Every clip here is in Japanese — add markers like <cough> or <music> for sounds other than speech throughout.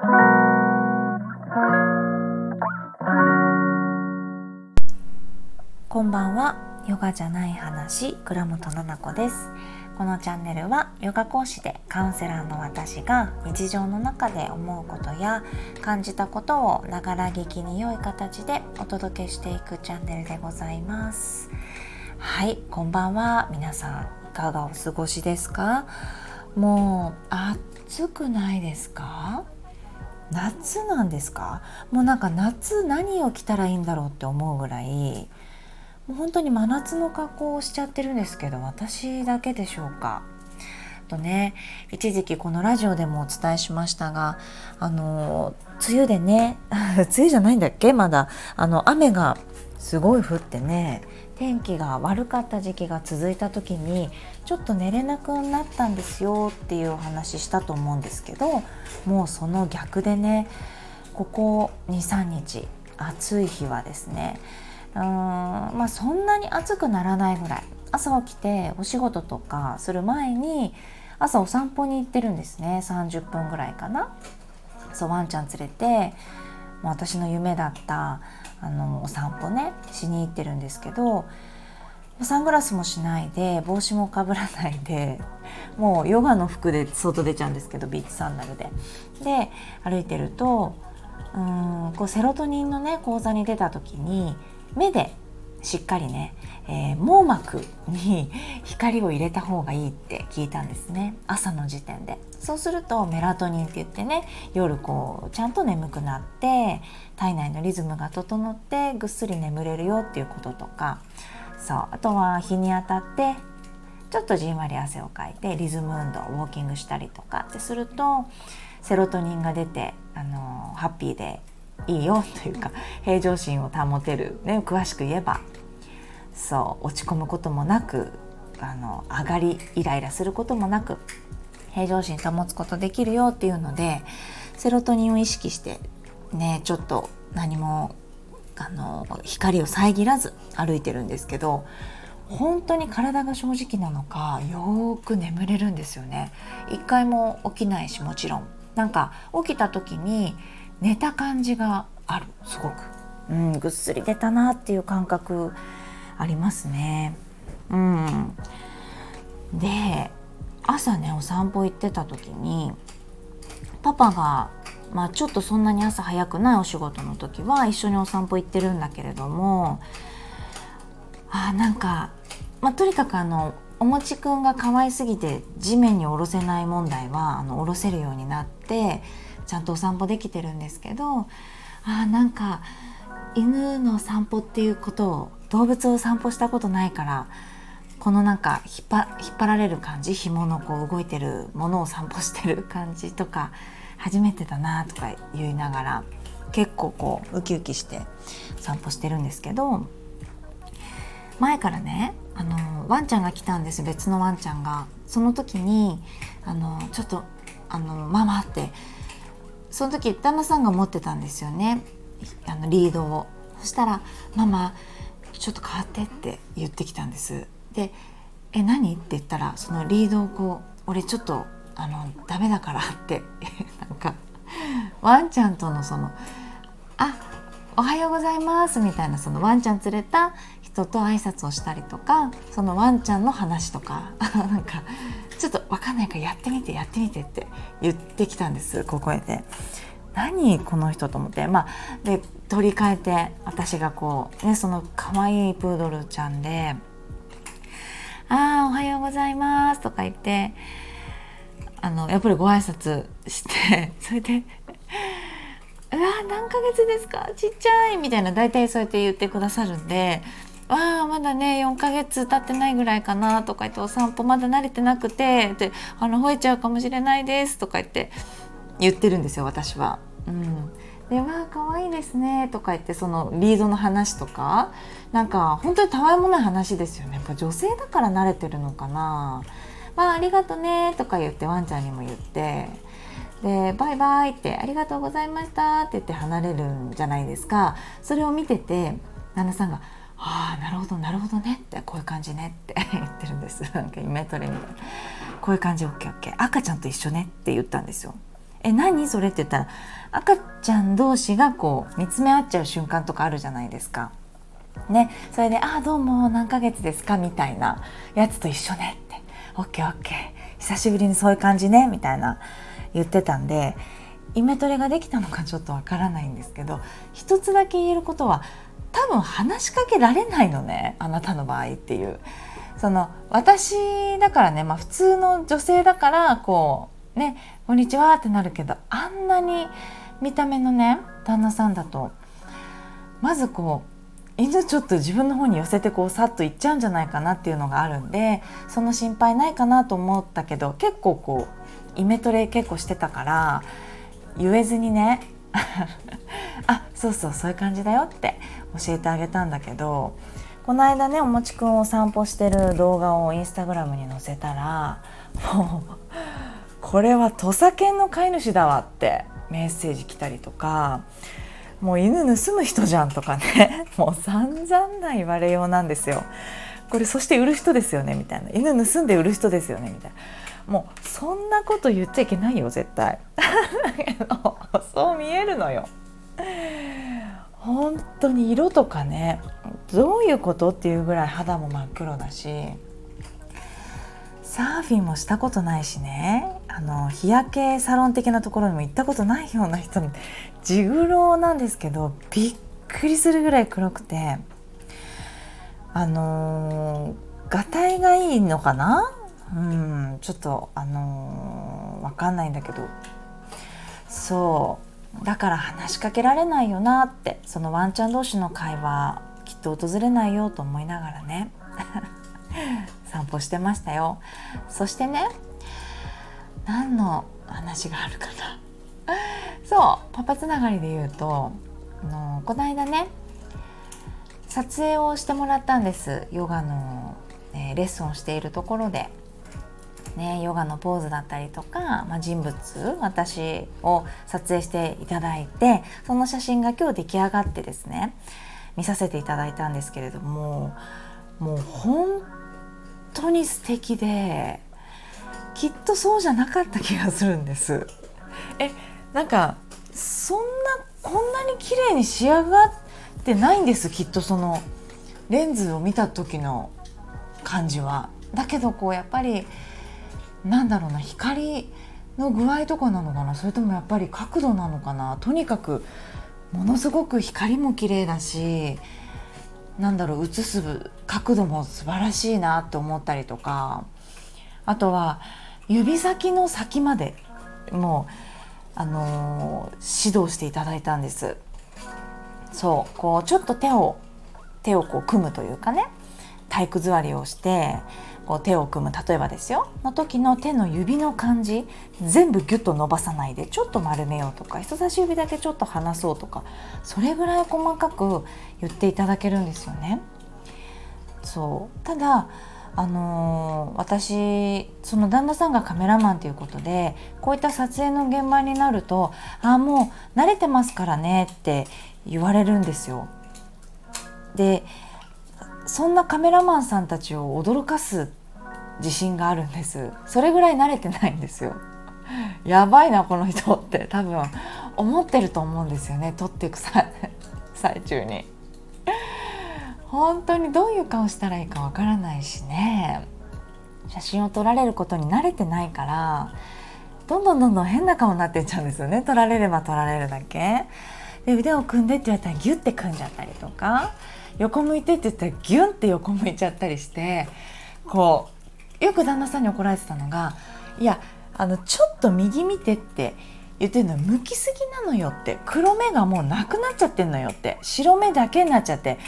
こんばんは。ヨガじゃない話。倉本々子です。このチャンネルはヨガ講師でカウンセラーの私が日常の中で思うことや感じたことをながら聞きに良い形でお届けしていくチャンネルでございます。はい。こんばんは。皆さんいかがお過ごしですか？もう暑くないですか？夏なんですか？もうなんか夏何を着たらいいんだろうって思うぐらいもう本当に真夏の格好をしちゃってるんですけど私だけでしょうか？とね一時期このラジオでもお伝えしましたがあの梅雨でね <laughs> 梅雨じゃないんだっけ？まだ。あの雨がすごい降ってね天気が悪かった時期が続いた時にちょっと寝れなくなったんですよっていうお話したと思うんですけどもうその逆でねここ23日暑い日はですねうーんまあそんなに暑くならないぐらい朝起きてお仕事とかする前に朝お散歩に行ってるんですね30分ぐらいかな。そうワンちゃん連れて私の夢だったあのお散歩ねしに行ってるんですけどサングラスもしないで帽子もかぶらないでもうヨガの服で外出ちゃうんですけどビーチサンダルで。で歩いてるとうんこうセロトニンのね講座に出た時に目でしっかりね、えー、網膜に光を入れた方がいいって聞いたんですね。朝の時点で。そうするとメラトニンって言ってね夜こうちゃんと眠くなって体内のリズムが整ってぐっすり眠れるよっていうこととか。そうあとは日に当たってちょっとじんわり汗をかいてリズム運動ウォーキングしたりとかってするとセロトニンが出てあのハッピーでいいよというか平常心を保てる、ね、詳しく言えばそう落ち込むこともなくあの上がりイライラすることもなく平常心保つことできるよっていうのでセロトニンを意識してねちょっと何もあの光を遮らず歩いてるんですけど本当に体が正直なのかよく眠れるんですよね。一回も起きないしもちろん。なんか起きた時に寝た感じがあるすごく、うん、ぐっすり出たなっていう感覚ありますね。うん、で朝ねお散歩行ってた時にパパが、まあ、ちょっとそんなに朝早くないお仕事の時は一緒にお散歩行ってるんだけれどもあなんか、まあ、とにかくあのおもちくんが可愛すぎて地面に下ろせない問題はあの下ろせるようになってちゃんとお散歩できてるんですけどあなんか犬の散歩っていうことを動物を散歩したことないからこのなんか引っ張られる感じ紐のこう動いてるものを散歩してる感じとか初めてだなとか言いながら結構こうウキウキして散歩してるんですけど前からねあのワンちゃんが来たんです別のワンちゃんが。その時にあのちょっとあのママってその時旦那さんが持ってたんですよね。あのリードを。そしたら「ママちょっと変わって」って言ってきたんです。で「え何?」って言ったらそのリードをこう「俺ちょっとあのダメだから」って <laughs> なんかワンちゃんとのその「あおはようございます」みたいなそのワンちゃん連れた人と挨拶をしたりとかそのワンちゃんの話とか <laughs> なんかちょっと分かんないからやってみてやってみてって言ってきたんです小声で。何この人と思ってまあで取り替えて私がこうねその可愛いプードルちゃんで「ああおはようございます」とか言ってあのやっぱりご挨拶して <laughs> それで「うわ何ヶ月ですか？ちっちゃい」みたいな大体そうやって言ってくださるんでわあまだね4ヶ月経ってないぐらいかなとか言ってお散歩まだ慣れてなくてであの吠えちゃうかもしれないですとか言って言ってるんですよ私は。うん、で「わあ可愛いですね」とか言ってそのリードの話とかなんか本当にたわいもない話ですよね。やっぱ女性だから慣れてるのかな「まあ、ありがとね」とか言ってワンちゃんにも言ってで「バイバイ」って「ありがとうございました」って言って離れるんじゃないですか。それを見てて旦那さんが「ああなるほどなるほどねってこういう感じねって <laughs> 言ってるんです。なんかイメトレみたいなこういう感じ OKOK 赤ちゃんと一緒ねって言ったんですよ「え何？それ?」って言ったら赤ちゃん同士がこう見つめ合っちゃう瞬間とかあるじゃないですか。ね、それで「ああどうも何ヶ月ですか?」みたいなやつと一緒ねって「オッケーオッケー。久しぶりにそういう感じね」みたいな言ってたんでイメトレができたのかちょっとわからないんですけど一つだけ言えることは多分話しかけられないのねあなたの場合っていう。その私だからね、まあ、普通の女性だからこうね「こんにちは」ってなるけどあんなに見た目のね旦那さんだとまずこう犬ちょっと自分の方に寄せてこうさっと行っちゃうんじゃないかなっていうのがあるんでその心配ないかなと思ったけど結構こうイメトレ結構してたから言えずにねあそうそうそういう感じだよって教えてあげたんだけどこの間ねおもちくんを散歩してる動画をインスタグラムに載せたらもうこれは土佐犬の飼い主だわってメッセージ来たりとかもう犬盗む人じゃんとかね <laughs> もう散々な言われようなんですよ。これそして売る人ですよねみたいな。犬盗んで売る人ですよねみたいな。もうそんなこと言っちゃいけないよ絶対。<laughs> そう見えるのよ。本当に色とかねどういうことっていうぐらい肌も真っ黒だしサーフィンもしたことないしねあの日焼けサロン的なところにも行ったことないような人に地黒なんですけどびっくりするぐらい黒くてあのがたいがいいのかな？うんちょっとあのー、分かんないんだけど。そう。だから話しかけられないよなってそのワンちゃん同士の会話きっと訪れないよと思いながらね。<laughs> 散歩してましたよ。そしてね何の話があるかな。そうパパつながりで言うとあのこの間ね撮影をしてもらったんです。ヨガの、えー、レッスンをしているところで。ね、ヨガのポーズだったりとか、まあ、人物私を撮影していただいてその写真が今日出来上がってですね見させていただいたんですけれどももう本当に素敵できっとそうじゃなかった気がするんです。えなんかそんなこんなに綺麗に仕上がってないんです？きっとそのレンズを見た時の感じは。だけどこうやっぱりなんだろうな光の具合とかなのかな？それともやっぱり角度なのかな？とにかくものすごく光も綺麗だしなんだろう映す角度も素晴らしいなって思ったりとか。あとは指先の先までもうあのー、指導していただいたんです。そうこうちょっと手を手をこう組むというかね。体育座りをしてこう手を組む例えばですよの時の手の指の感じ全部ギュッと伸ばさないでちょっと丸めようとか人差し指だけちょっと離そうとかそれぐらい細かく言っていただけるんですよね。そうただあのー、私その旦那さんがカメラマンということでこういった撮影の現場になると「ああもう慣れてますからね」って言われるんですよ。でそんなカメラマンさんたちを驚かす自信があるんです。それぐらい慣れてないんですよ。<laughs> やばいなこの人って。多分思ってると思うんですよね。撮っていく最中に。本当にどういう顔したらいいかわからないしね。写真を撮られることに慣れてないからどんどんどんどん変な顔になってっちゃうんですよね。撮られれば撮られるだけ。で腕を組んでって言われたらギュッて組んじゃったりとか横向いてって言ったらギュンって横向いちゃったりしてこうよく旦那さんに怒られてたのがいやあのちょっと右見てって言ってるの向きすぎなのよって黒目がもうなくなっちゃってんのよって白目だけになっちゃって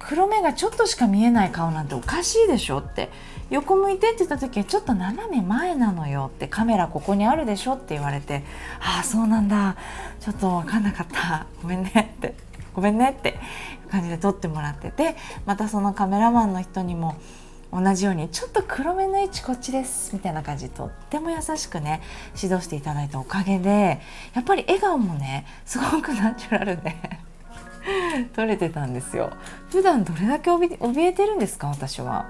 黒目がちょっとしか見えない顔なんておかしいでしょって横向いてって言った時はちょっと斜め前なのよってカメラここにあるでしょって言われてああそうなんだ。ちょっと分かんなかった。ごめんねって。ごめんねって感じで撮ってもらっててまたそのカメラマンの人にも同じようにちょっと黒目の位置こっちですみたいな感じとっても優しくね指導していただいたおかげでやっぱり笑顔もねすごくナチュラルで <laughs> 撮れてたんですよ。普段どれだけ怯えてるんですか私は。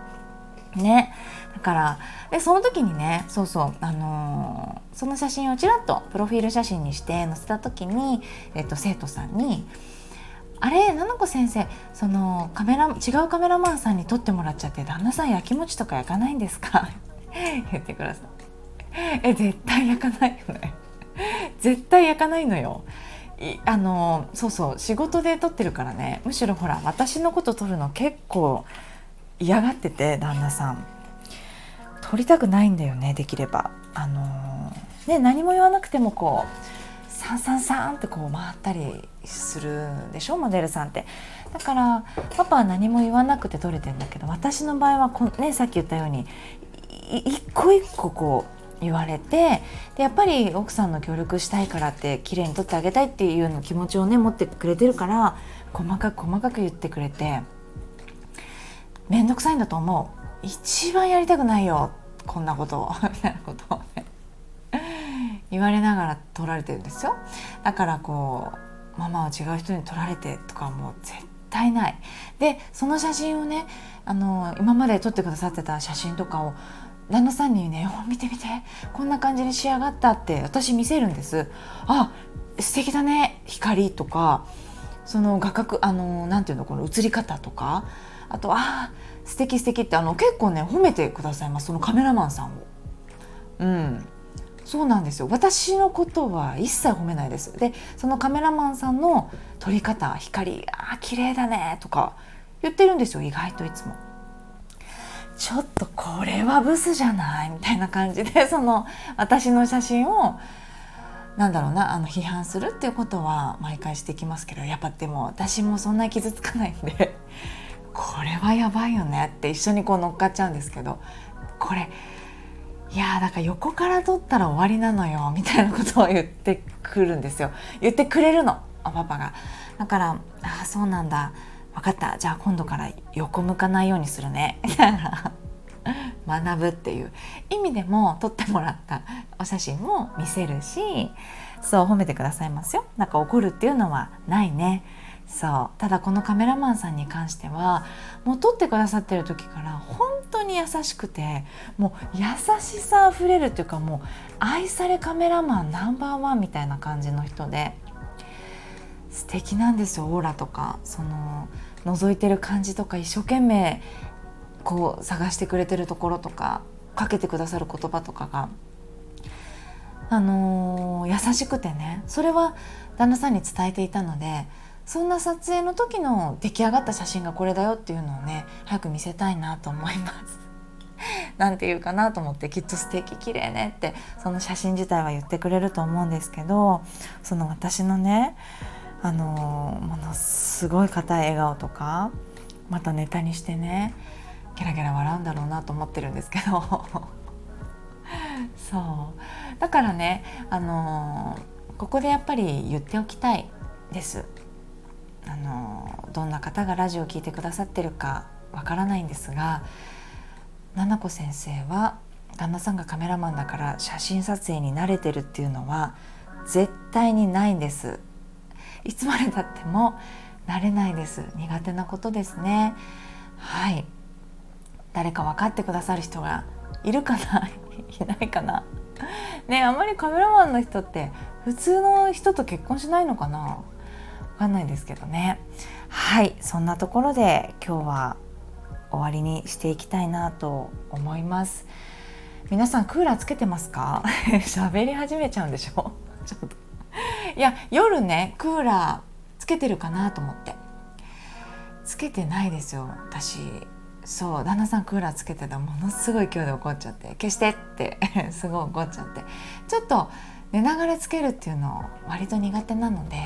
ねだからでその時にねそうそうあのー、その写真をちらっとプロフィール写真にして載せた時に、えっと、生徒さんに「あれ菜々子先生そのカメラ違うカメラマンさんに撮ってもらっちゃって旦那さん焼き餅とか焼かないんですか? <laughs>」言ってください。え絶対焼かないよね絶対焼かないのよあのそうそう仕事で撮ってるからねむしろほら私のこと撮るの結構嫌がってて旦那さん。撮りたくないんだよねできれば。あのね何も言わなくてもこうサンサンサンってこう回ったりするでしょモデルさんって。だからパパは何も言わなくて撮れてんだけど私の場合はこ、ね、さっき言ったように一個一個こう言われてでやっぱり奥さんの協力したいからって綺麗に撮ってあげたいっていうような気持ちをね持ってくれてるから細かく細かく言ってくれて面倒くさいんだと思う。一番やりたくないよ。こんなことを。<laughs> みたいなことをね。言われながら撮られてるんですよ。だからこうママは違う人に撮られてとかもう絶対ない。でその写真をねあの今まで撮ってくださってた写真とかを旦那さんにね「見て見て。こんな感じに仕上がった」って私見せるんです。あ素敵だね。光とかその画角あのなんていうのこの映り方とか。あとあ素敵素敵ってあの結構ね褒めてくださいます。そのカメラマンさんを。うん。そうなんですよ。私のことは一切褒めないです。でそのカメラマンさんの撮り方光あ綺麗だねとか言ってるんですよ。意外といつも。ちょっとこれはブスじゃない？みたいな感じで <laughs> その私の写真をなんだろうなあの批判するっていうことは毎回してきますけどやっぱでも私もそんな傷つかないんで。これはやばいよねって一緒にこう乗っかっちゃうんですけどこれいやだから横から撮ったら終わりなのよみたいなことを言ってくるんですよ。言ってくれるのパパが。だからああそうなんだ。分かった。じゃあ今度から横向かないようにするね。みたいな。学ぶっていう。意味でも撮ってもらった。お写真も見せるしそう褒めてくださいますよ。なんか怒るっていうのはないね。そう。ただこのカメラマンさんに関してはもう撮ってくださってる時から本当に優しくてもう優しさあふれるっていうかもう愛されカメラマンナンバーワンみたいな感じの人で素敵なんですよオーラとか。その覗いてる感じとか一生懸命こう探してくれてるところとかかけてくださる言葉とかがあのー、優しくてねそれは旦那さんに伝えていたのでそんな撮影の時の出来上がった写真がこれだよっていうのをね早く見せたいなと思います。<laughs> なんて言うかなと思ってきっと素敵綺麗ねってその写真自体は言ってくれると思うんですけどその私のねあのものすごい硬い笑顔とかまたネタにしてねゲラゲラ笑うんだろうなと思ってるんですけど。<laughs> そう。だからねあのここでやっぱり言っておきたいです。あのどんな方がラジオを聴いてくださってるかわからないんですが菜々子先生は旦那さんがカメラマンだから写真撮影に慣れてるっていうのは絶対にないんです。いつまでたっても慣れないです。苦手なことですね。はい。誰か分かってくださる人がいるかな？<laughs> いないかな？ねあんまりカメラマンの人って普通の人と結婚しないのかな？かんないですけどね。はい。そんなところで今日は終わりにしていきたいなと思います。皆さんクーラーつけてますか？<laughs> 喋り始めちゃうんでしょ？<laughs> ちょっと。いや夜ねクーラーつけてるかなと思って。つけてないですよ私。そう旦那さんクーラーつけてた。ものすごい勢いで怒っちゃって。消してって。<laughs> すごい怒っちゃって。ちょっと寝ながらつけるっていうの割と苦手なので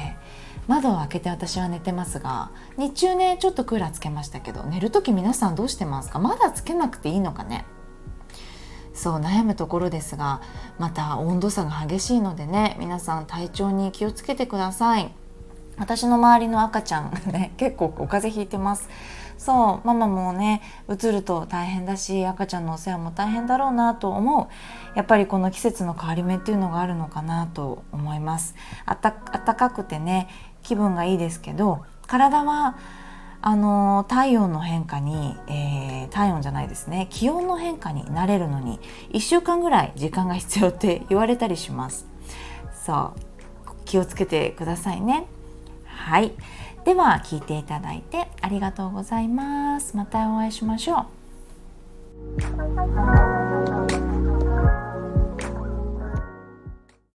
窓を開けて私は寝てますが日中ねちょっとクーラーつけましたけど寝る時皆さんどうしてますか？まだつけなくていいのかね？そう悩むところですがまた温度差が激しいのでね皆さん体調に気をつけてください。私の周りの赤ちゃんね <laughs> 結構お風邪ひいてます。そうママもねうつると大変だし赤ちゃんのお世話も大変だろうなと思う。やっぱりこの季節の変わり目っていうのがあるのかなと思います。あったかくてね気分がいいですけど体はあの体温の変化に、えー、体温じゃないですね気温の変化に慣れるのに1週間ぐらい時間が必要って言われたりします。そう。気をつけてくださいね。はい。では聞いていただいてありがとうございます。またお会いしましょう。